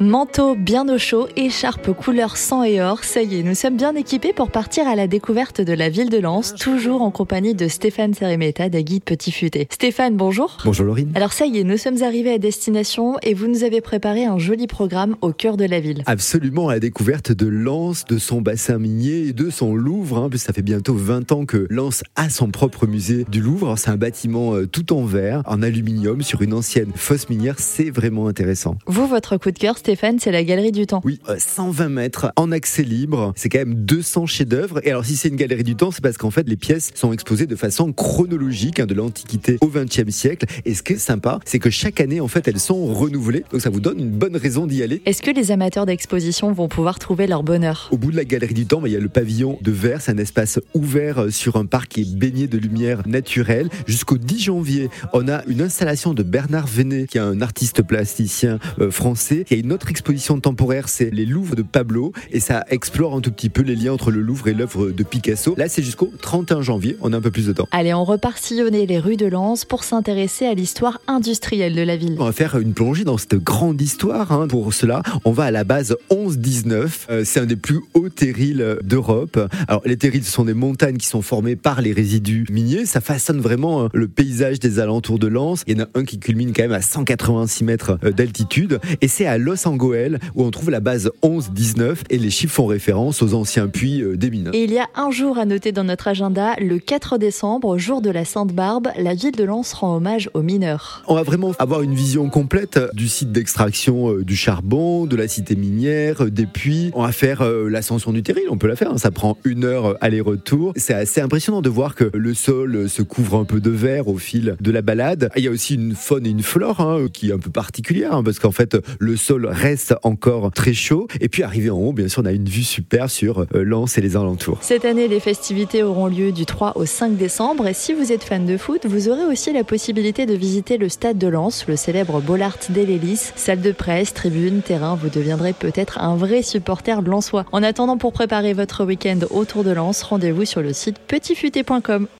Manteau bien au chaud, écharpe couleur sang et or, ça y est, nous sommes bien équipés pour partir à la découverte de la ville de Lens, toujours en compagnie de Stéphane Serimeta, des guides Petit Futé. Stéphane, bonjour. Bonjour Laurine. Alors ça y est, nous sommes arrivés à destination et vous nous avez préparé un joli programme au cœur de la ville. Absolument, à la découverte de Lens, de son bassin minier et de son Louvre, hein, ça fait bientôt 20 ans que Lens a son propre musée du Louvre. C'est un bâtiment euh, tout en verre, en aluminium, sur une ancienne fosse minière, c'est vraiment intéressant. Vous, votre coup de cœur, Stéphane, c'est la Galerie du Temps. Oui, 120 euh, mètres en accès libre. C'est quand même 200 chefs-d'œuvre. Et alors, si c'est une Galerie du Temps, c'est parce qu'en fait, les pièces sont exposées de façon chronologique, hein, de l'Antiquité au XXe siècle. Et ce qui est sympa, c'est que chaque année, en fait, elles sont renouvelées. Donc, ça vous donne une bonne raison d'y aller. Est-ce que les amateurs d'exposition vont pouvoir trouver leur bonheur? Au bout de la Galerie du Temps, bah, il y a le pavillon de verre. C'est un espace ouvert euh, sur un parc qui est baigné de lumière naturelle. Jusqu'au 10 janvier, on a une installation de Bernard Venet, qui est un artiste plasticien euh, français. Il y a une autre exposition temporaire, c'est les Louvres de Pablo, et ça explore un tout petit peu les liens entre le Louvre et l'œuvre de Picasso. Là, c'est jusqu'au 31 janvier, on a un peu plus de temps. Allez, on repart sillonner les rues de Lens pour s'intéresser à l'histoire industrielle de la ville. On va faire une plongée dans cette grande histoire. Hein. Pour cela, on va à la base 11-19. Euh, c'est un des plus hauts terrils d'Europe. Alors, les terrils, ce sont des montagnes qui sont formées par les résidus miniers. Ça façonne vraiment hein, le paysage des alentours de Lens. Il y en a un qui culmine quand même à 186 mètres euh, d'altitude. Et c'est à Los Angeles où on trouve la base 11-19 et les chiffres font référence aux anciens puits euh, des mines. Et il y a un jour à noter dans notre agenda, le 4 décembre, jour de la Sainte-Barbe, la ville de Lens rend hommage aux mineurs. On va vraiment avoir une vision complète du site d'extraction euh, du charbon, de la cité minière, euh, des puits. On va faire l'ascension du terril, on peut la faire, hein. ça prend une heure aller-retour. C'est assez impressionnant de voir que le sol se couvre un peu de verre au fil de la balade. Il y a aussi une faune et une flore hein, qui est un peu particulière, hein, parce qu'en fait le sol reste encore très chaud. Et puis arrivé en haut, bien sûr, on a une vue super sur euh, Lens et les alentours. Cette année, les festivités auront lieu du 3 au 5 décembre. Et si vous êtes fan de foot, vous aurez aussi la possibilité de visiter le stade de Lens, le célèbre Bollard d'Elélis. Salle de presse, tribune, terrain, vous deviendrez peut-être un vrai supporter de Lensois. En attendant, pour préparer votre week-end autour de Lens, rendez-vous sur le site petitfuté.com.